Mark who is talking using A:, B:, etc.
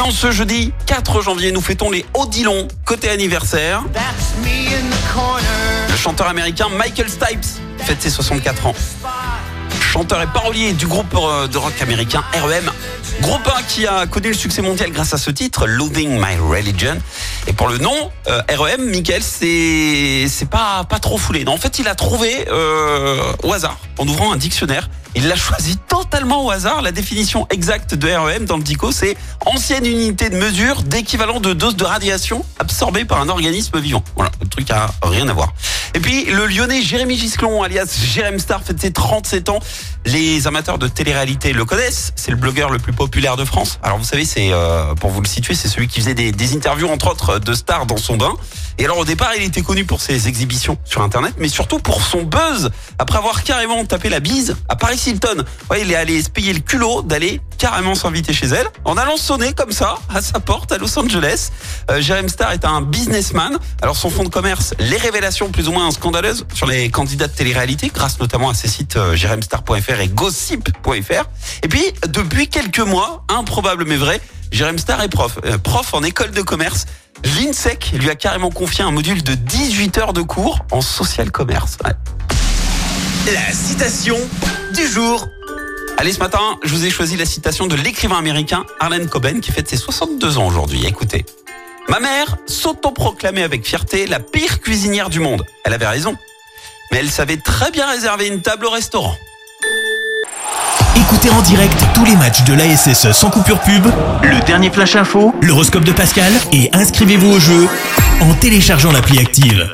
A: en ce jeudi 4 janvier, nous fêtons les Odilon côté anniversaire. Le chanteur américain Michael Stipes fête ses 64 ans. Chanteur et parolier du groupe euh, de rock américain REM. Groupe 1 qui a connu le succès mondial grâce à ce titre, Loathing My Religion. Et pour le nom, euh, REM, Michael, c'est c'est pas pas trop foulé. Non, en fait, il a trouvé euh, au hasard, en ouvrant un dictionnaire, il l'a choisi totalement au hasard. La définition exacte de REM dans le DICO, c'est ancienne unité de mesure d'équivalent de dose de radiation absorbée par un organisme vivant. Voilà, le truc a rien à voir. Et puis, le lyonnais Jérémy Gisclon, alias Jérém Star, fête ses 37 ans. Les amateurs de télé-réalité le connaissent. C'est le blogueur le plus populaire de France. Alors, vous savez, c'est, euh, pour vous le situer, c'est celui qui faisait des, interviews, entre autres, de stars dans son bain. Et alors, au départ, il était connu pour ses exhibitions sur Internet, mais surtout pour son buzz. Après avoir carrément tapé la bise à Paris Hilton. Ouais, il est allé se payer le culot d'aller carrément s'inviter chez elle en allant sonner comme ça à sa porte à Los Angeles. Euh, Jérém Star est un businessman. Alors son fonds de commerce, les révélations plus ou moins scandaleuses sur les candidats de télé-réalité, grâce notamment à ses sites euh, jéremstar.fr et gossip.fr. Et puis depuis quelques mois, improbable mais vrai, Jérém Star est prof, euh, prof en école de commerce. L'INSEC lui a carrément confié un module de 18 heures de cours en social commerce. La citation du jour. Allez, ce matin, je vous ai choisi la citation de l'écrivain américain Arlen Coben qui fête ses 62 ans aujourd'hui. Écoutez. Ma mère s'autoproclamait avec fierté la pire cuisinière du monde. Elle avait raison. Mais elle savait très bien réserver une table au restaurant.
B: Écoutez en direct tous les matchs de l'ASSE sans coupure pub, le dernier flash info, l'horoscope de Pascal et inscrivez-vous au jeu en téléchargeant l'appli active.